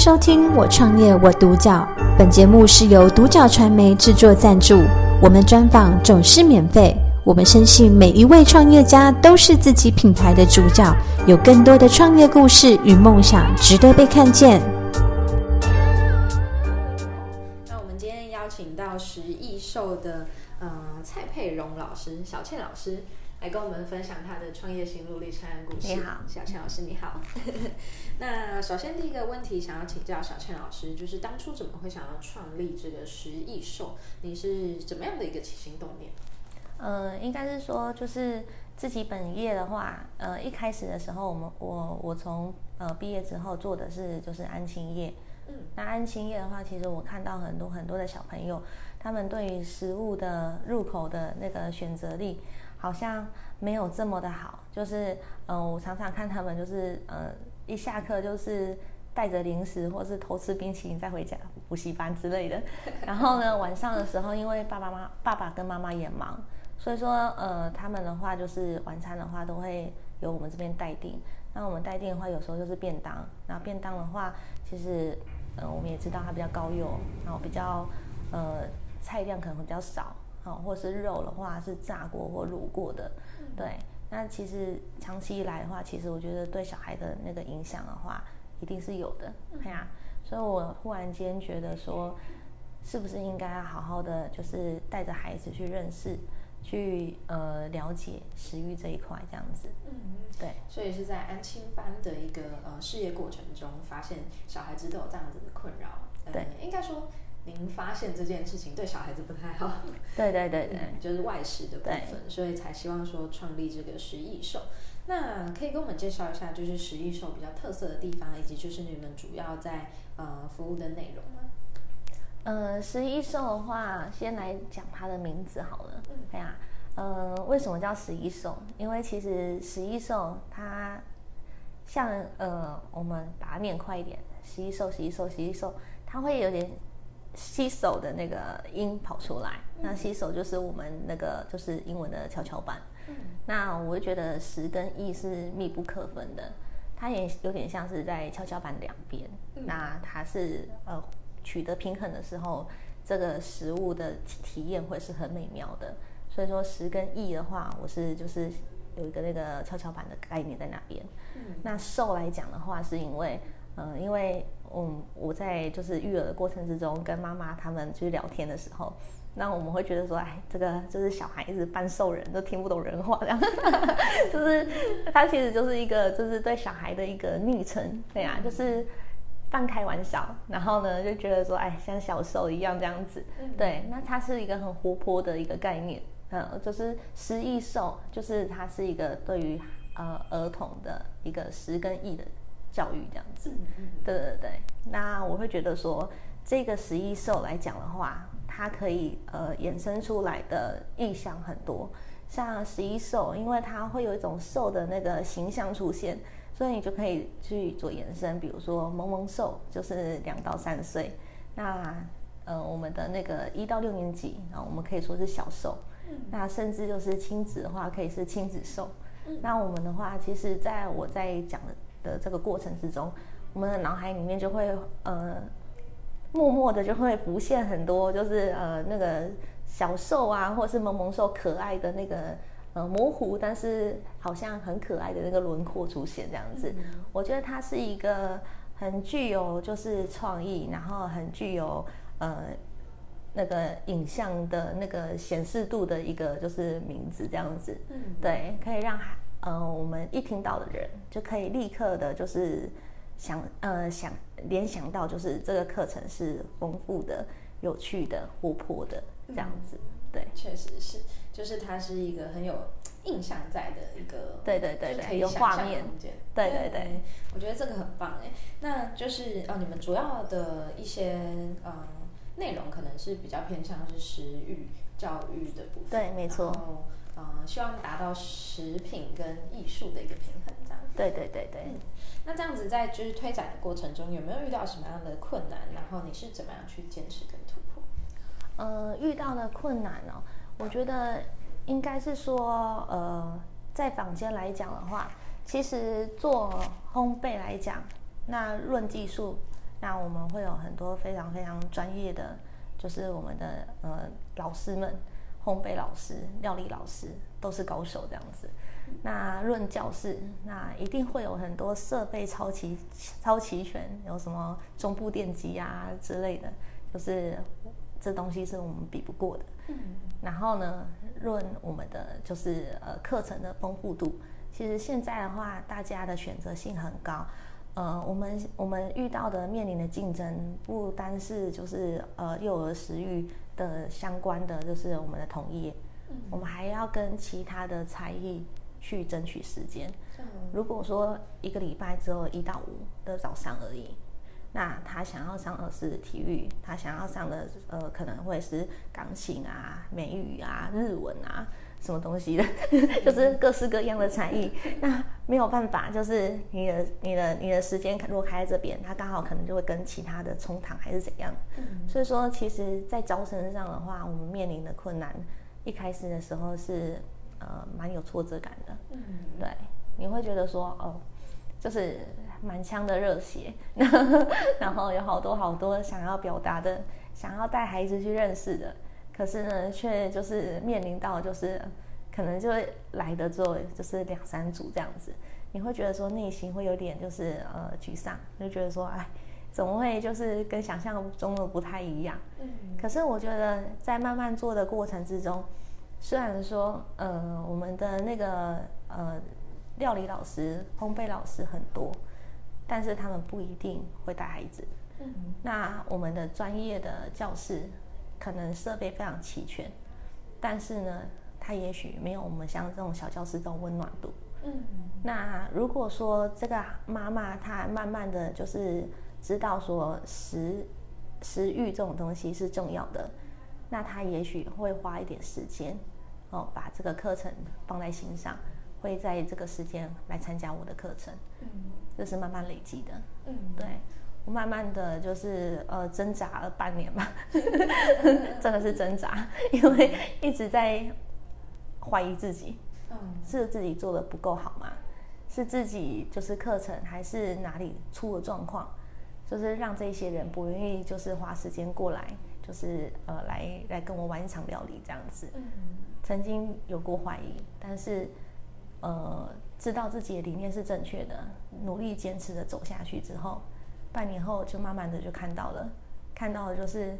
收听《我创业我独角》，本节目是由独角传媒制作赞助，我们专访总是免费。我们深信每一位创业家都是自己品牌的主角，有更多的创业故事与梦想值得被看见。那我们今天邀请到食艺兽的呃蔡佩蓉老师，小倩老师。来跟我们分享他的创业心路历程故事。你好，小倩老师，你好。那首先第一个问题想要请教小倩老师，就是当初怎么会想要创立这个食艺兽？你是怎么样的一个起心动念？呃，应该是说，就是自己本业的话，呃，一开始的时候，我们我我从呃毕业之后做的是就是安亲业。嗯，那安亲业的话，其实我看到很多很多的小朋友，他们对于食物的入口的那个选择力。好像没有这么的好，就是，嗯、呃，我常常看他们，就是，呃，一下课就是带着零食，或是偷吃冰淇淋再回家补习班之类的。然后呢，晚上的时候，因为爸爸妈爸爸跟妈妈也忙，所以说，呃，他们的话就是晚餐的话都会由我们这边待定。那我们待定的话，有时候就是便当。那便当的话，其实，呃，我们也知道它比较高油，然后比较，呃，菜量可能会比较少。好，或是肉的话是炸过或卤过的，对。那其实长期以来的话，其实我觉得对小孩的那个影响的话，一定是有的，对呀。所以我忽然间觉得说，是不是应该要好好的，就是带着孩子去认识，去呃了解食欲这一块，这样子。嗯，对。所以是在安亲班的一个呃事业过程中，发现小孩子都有这样子的困扰。对，应该说。您发现这件事情对小孩子不太好，对对对对，嗯、就是外食的部分，所以才希望说创立这个食艺兽。那可以跟我们介绍一下，就是食艺兽比较特色的地方，以及就是你们主要在呃服务的内容吗？呃，食艺兽的话，先来讲它的名字好了。嗯，对呀，呃，为什么叫食艺兽？因为其实食艺兽它像呃，我们把它念快一点，食艺兽，食艺兽，食艺兽，它会有点。洗手的那个音跑出来，那吸手就是我们那个就是英文的跷跷板。嗯，那我就觉得十跟一是密不可分的，它也有点像是在跷跷板两边。嗯，那它是呃取得平衡的时候，这个食物的体验会是很美妙的。所以说十跟一的话，我是就是有一个那个跷跷板的概念在那边。嗯，那瘦来讲的话，是因为嗯、呃、因为。嗯，我在就是育儿的过程之中，跟妈妈他们去聊天的时候，那我们会觉得说，哎，这个就是小孩一直半兽人，都听不懂人话，这样，就是他其实就是一个，就是对小孩的一个昵称，对呀、啊，就是半开玩笑，然后呢就觉得说，哎，像小兽一样这样子，对，那它是一个很活泼的一个概念，嗯，就是食艺兽，就是它是一个对于呃儿童的一个食跟亿的。教育这样子，对对对。那我会觉得说，这个十一兽来讲的话，它可以呃衍生出来的意象很多。像十一兽，因为它会有一种兽的那个形象出现，所以你就可以去做延伸。比如说萌萌兽，就是两到三岁。那呃我们的那个一到六年级，然后我们可以说是小兽。那甚至就是亲子的话，可以是亲子兽。那我们的话，其实在我在讲的。的这个过程之中，我们的脑海里面就会呃，默默的就会浮现很多，就是呃那个小兽啊，或者是萌萌兽可爱的那个呃模糊，但是好像很可爱的那个轮廓出现这样子。嗯、我觉得它是一个很具有就是创意，然后很具有呃那个影像的那个显示度的一个就是名字这样子。嗯，对，可以让孩。呃，我们一听到的人就可以立刻的，就是想呃想联想到，就是这个课程是丰富的、有趣的、活泼的这样子。嗯、对，确实是，就是它是一个很有印象在的一个，对对对对，可以有画面。对对对，我觉得这个很棒哎。那就是哦，你们主要的一些呃内容可能是比较偏向是食育教育的部分。对，没错。呃，希望达到食品跟艺术的一个平衡，这样子。对对对对。嗯，那这样子在就是推展的过程中，有没有遇到什么样的困难？然后你是怎么样去坚持跟突破？呃，遇到的困难哦，我觉得应该是说，呃，在坊间来讲的话，其实做烘焙来讲，那论技术，那我们会有很多非常非常专业的，就是我们的呃老师们，烘焙老师、料理老师都是高手这样子。那论教室，那一定会有很多设备超齐超齐全，有什么中部电机啊之类的，就是这东西是我们比不过的。嗯。然后呢，论我们的就是呃课程的丰富度，其实现在的话，大家的选择性很高。呃，我们我们遇到的面临的竞争，不单是就是呃幼儿食育的相关的，就是我们的同业，嗯，我们还要跟其他的才艺去争取时间。如果说一个礼拜只有一到五的早上而已，那他想要上的是体育，他想要上的呃可能会是钢琴啊、美语啊、日文啊。什么东西的，就是各式各样的才艺。那没有办法，就是你的、你的、你的时间如果开在这边，他刚好可能就会跟其他的冲堂还是怎样。所以说，其实，在招生上的话，我们面临的困难，一开始的时候是呃蛮有挫折感的。嗯对，你会觉得说哦，就是满腔的热血，然后有好多好多想要表达的，想要带孩子去认识的。可是呢，却就是面临到就是，可能就会来的之后就是两三组这样子，你会觉得说内心会有点就是呃沮丧，就觉得说哎，怎么会就是跟想象中的不太一样？嗯。可是我觉得在慢慢做的过程之中，虽然说呃我们的那个呃料理老师、烘焙老师很多，但是他们不一定会带孩子。嗯。那我们的专业的教室。可能设备非常齐全，但是呢，他也许没有我们像这种小教室这种温暖度。嗯，那如果说这个妈妈她慢慢的就是知道说食食欲这种东西是重要的，那她也许会花一点时间哦，把这个课程放在心上，会在这个时间来参加我的课程。嗯，这是慢慢累积的。嗯，对。我慢慢的就是呃挣扎了半年吧，真的是挣扎，因为一直在怀疑自己，是自己做的不够好吗？是自己就是课程还是哪里出了状况？就是让这些人不愿意就是花时间过来，就是呃来来跟我玩一场料理这样子。曾经有过怀疑，但是呃知道自己的理念是正确的，努力坚持的走下去之后。半年后就慢慢的就看到了，看到的就是，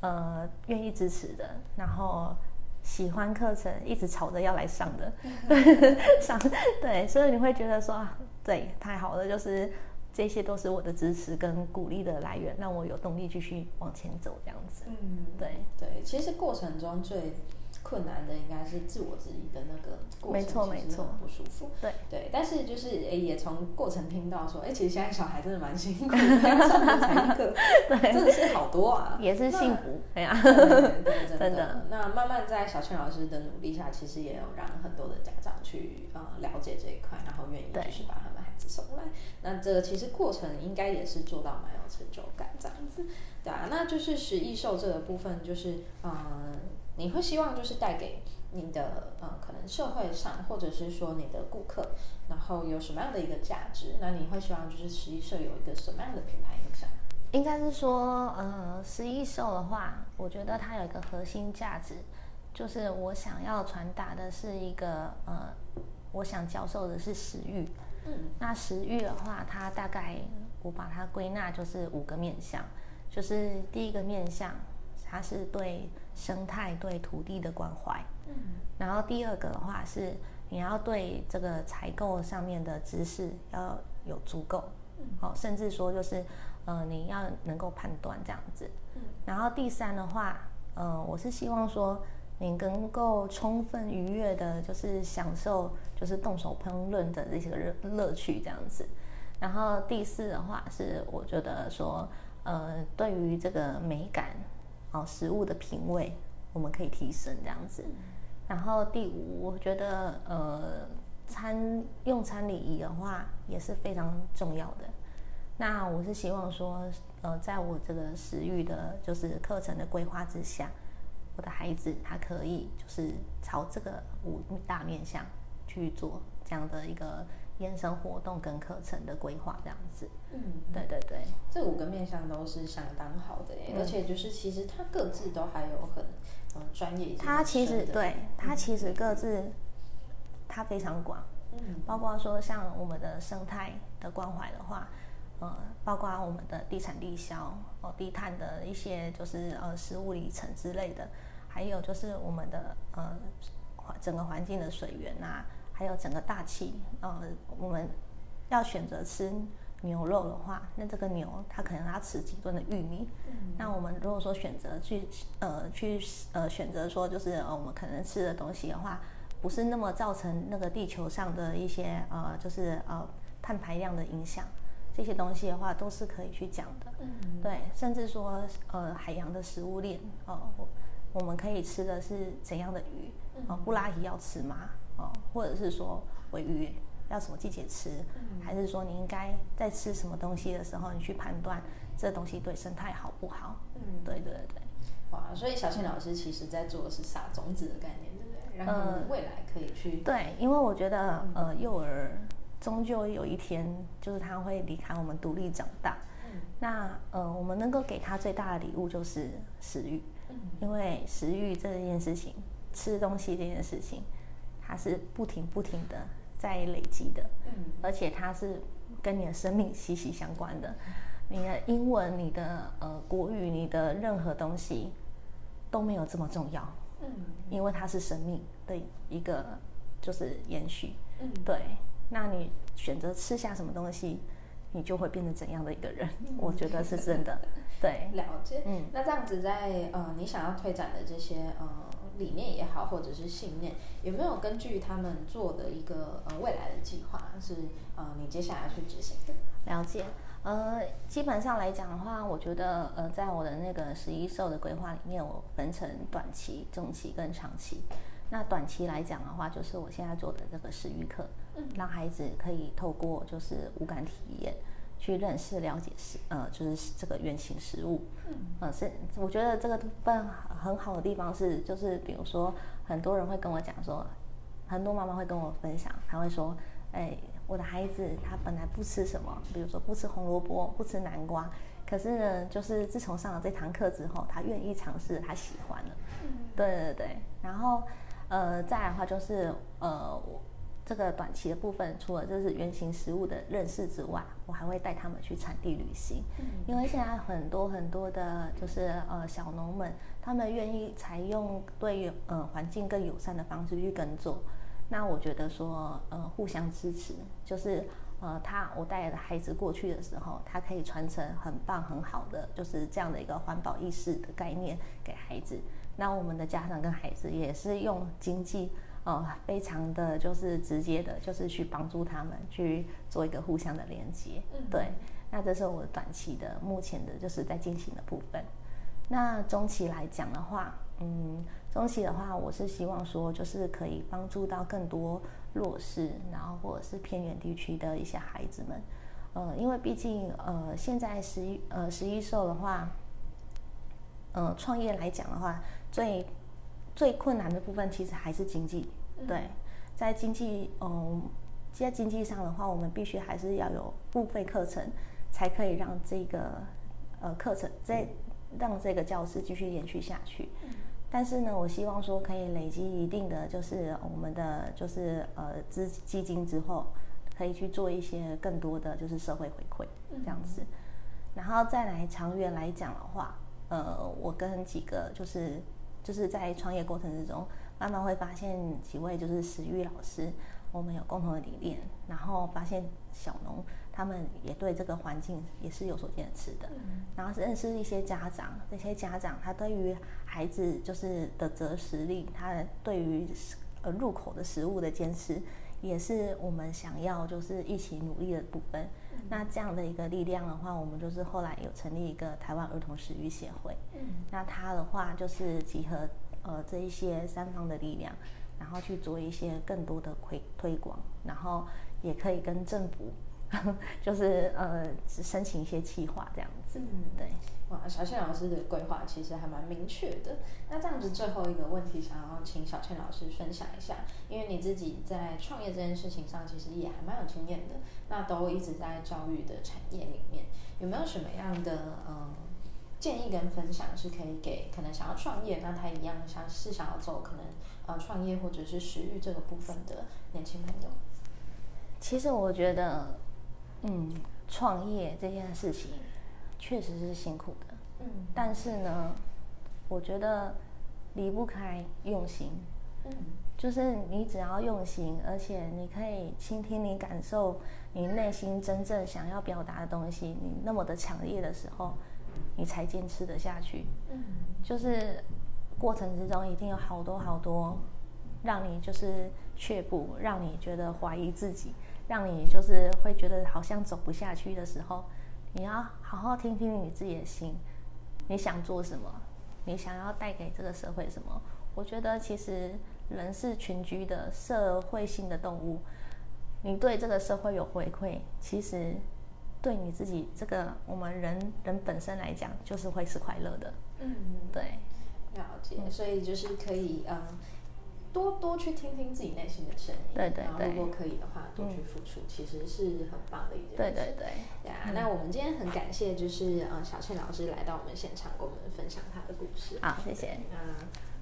呃，愿意支持的，然后喜欢课程，一直吵着要来上的，上对，所以你会觉得说，对，太好了，就是这些都是我的支持跟鼓励的来源，让我有动力继续往前走这样子。嗯，对对，其实过程中最。困难的应该是自我质疑的那个过程，没错没错，不舒服。对对，但是就是诶，也从过程听到说，哎，其实现在小孩真的蛮辛苦的，上的才艺课，对，真的是好多啊，也是幸福，哎呀，对真，真的。那慢慢在小倩老师的努力下，其实也有让很多的家长去呃了解这一块，然后愿意继续把他们孩子送来。那这个其实过程应该也是做到蛮有成就感这样子，对啊。那就是食艺兽这个部分，就是嗯。呃你会希望就是带给你的呃，可能社会上或者是说你的顾客，然后有什么样的一个价值？那你会希望就是十一社有一个什么样的品牌影响？应该是说，呃，十一兽的话，我觉得它有一个核心价值，就是我想要传达的是一个呃，我想教授的是食欲。嗯，那食欲的话，它大概我把它归纳就是五个面向，就是第一个面向。它是对生态、对土地的关怀，嗯，然后第二个的话是你要对这个采购上面的知识要有足够，嗯，好，甚至说就是呃你要能够判断这样子，嗯，然后第三的话，呃，我是希望说你能够充分愉悦的，就是享受就是动手烹饪的这些乐乐趣这样子，然后第四的话是我觉得说呃对于这个美感。哦，食物的品味我们可以提升这样子。然后第五，我觉得呃，餐用餐礼仪的话也是非常重要的。那我是希望说，呃，在我这个食欲的，就是课程的规划之下，我的孩子他可以就是朝这个五大面向去做这样的一个延伸活动跟课程的规划这样子。嗯，对对对，这五个面面向都是相当好的，嗯、而且就是其实他各自都还有很嗯专业。他其实对他其实各自他非常广，嗯，包括说像我们的生态的关怀的话，呃，包括我们的地产地销哦，低碳的一些就是呃食物里程之类的，还有就是我们的呃环整个环境的水源啊，还有整个大气，呃，我们要选择吃。牛肉的话，那这个牛它可能要吃几吨的玉米。嗯、那我们如果说选择去呃去呃选择说就是呃我们可能吃的东西的话，不是那么造成那个地球上的一些呃就是呃碳排量的影响，这些东西的话都是可以去讲的。嗯、对，甚至说呃海洋的食物链哦、呃，我们可以吃的是怎样的鱼？哦、呃，布拉提要吃吗？哦、呃，或者是说尾鱼？要什么季节吃，嗯、还是说你应该在吃什么东西的时候，你去判断这东西对生态好不好？嗯，对对对。哇，所以小倩老师其实在做的是撒种子的概念，对不对？然后未来可以去。呃、对，因为我觉得呃，幼儿终究有一天就是他会离开我们独立长大。嗯、那呃，我们能够给他最大的礼物就是食欲，嗯、因为食欲这件事情，吃东西这件事情，它是不停不停的。在累积的，嗯，而且它是跟你的生命息息相关的。你的英文、你的呃国语、你的任何东西都没有这么重要，嗯，因为它是生命的一个就是延续，嗯，对。那你选择吃下什么东西，你就会变成怎样的一个人？嗯，我觉得是真的，对，了解。嗯，那这样子在呃你想要推展的这些呃。理念也好，或者是信念，有没有根据他们做的一个呃未来的计划，是呃你接下来去执行的？了解，呃，基本上来讲的话，我觉得呃，在我的那个十一兽的规划里面，我分成短期、中期跟长期。那短期来讲的话，就是我现在做的这个食育课，嗯，让孩子可以透过就是五感体验。去认识、了解食，呃，就是这个原型食物，嗯，呃，是我觉得这个部分很好的地方是，就是比如说，很多人会跟我讲说，很多妈妈会跟我分享，她会说，哎，我的孩子他本来不吃什么，比如说不吃红萝卜，不吃南瓜，可是呢，就是自从上了这堂课之后，他愿意尝试，他喜欢了，嗯，对对对，然后，呃，再来的话就是，呃。这个短期的部分，除了就是原型食物的认识之外，我还会带他们去产地旅行。嗯，因为现在很多很多的，就是呃小农们，他们愿意采用对呃环境更友善的方式去耕作。那我觉得说呃互相支持，就是呃他我带的孩子过去的时候，他可以传承很棒很好的就是这样的一个环保意识的概念给孩子。那我们的家长跟孩子也是用经济。哦，非常的就是直接的，就是去帮助他们去做一个互相的连接。嗯，对。那这是我短期的，目前的就是在进行的部分。那中期来讲的话，嗯，中期的话，我是希望说，就是可以帮助到更多弱势，然后或者是偏远地区的一些孩子们。呃，因为毕竟呃，现在十一呃十一兽的话，呃，创业来讲的话，最最困难的部分其实还是经济，对，在经济，嗯，在经济上的话，我们必须还是要有付费课程，才可以让这个呃课程再让这个教师继续延续下去。但是呢，我希望说可以累积一定的就是我们的就是呃资基金之后，可以去做一些更多的就是社会回馈这样子，然后再来长远来讲的话，呃，我跟几个就是。就是在创业过程之中，慢慢会发现几位就是食育老师，我们有共同的理念，然后发现小农他们也对这个环境也是有所坚持的，嗯、然后认识一些家长，这些家长他对于孩子就是的择食力，他对于呃入口的食物的坚持，也是我们想要就是一起努力的部分。嗯、那这样的一个力量的话，我们就是后来有成立一个台湾儿童食育协会。嗯，那它的话就是集合呃这一些三方的力量，然后去做一些更多的推推广，然后也可以跟政府 就是呃，只申请一些计划这样子。嗯，对。哇，小倩老师的规划其实还蛮明确的。那这样子，最后一个问题，想要请小倩老师分享一下，因为你自己在创业这件事情上，其实也还蛮有经验的。那都一直在教育的产业里面，有没有什么样的嗯建议跟分享，是可以给可能想要创业，那他一样想是想要走可能呃创业或者是食育这个部分的年轻朋友？其实我觉得，嗯，创业这件事情。确实是辛苦的，嗯，但是呢，我觉得离不开用心，嗯，就是你只要用心，而且你可以倾听你感受你内心真正想要表达的东西，你那么的强烈的时候，你才坚持得下去，嗯，就是过程之中一定有好多好多让你就是却步，让你觉得怀疑自己，让你就是会觉得好像走不下去的时候。你要好好听听你自己的心，你想做什么？你想要带给这个社会什么？我觉得其实人是群居的社会性的动物，你对这个社会有回馈，其实对你自己这个我们人人本身来讲，就是会是快乐的。嗯，对，了解。所以就是可以嗯。多多去听听自己内心的声音，对对对，然后如果可以的话，多去付出，嗯、其实是很棒的一件事。对对对，对啊。那我们今天很感谢，就是呃小倩老师来到我们现场，跟我们分享她的故事。好，谢谢。那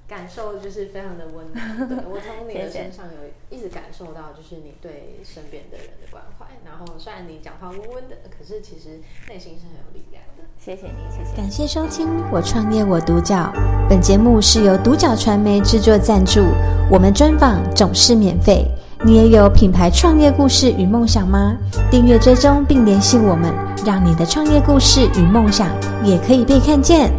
感受就是非常的温暖。对，我从你的身上有一直感受到，就是你对身边的人的关怀。然后虽然你讲话温温的，可是其实内心是很有力量的。谢谢你，谢谢。感谢收听《我创业我独角》，本节目是由独角传媒制作赞助。我们专访总是免费，你也有品牌创业故事与梦想吗？订阅追踪并联系我们，让你的创业故事与梦想也可以被看见。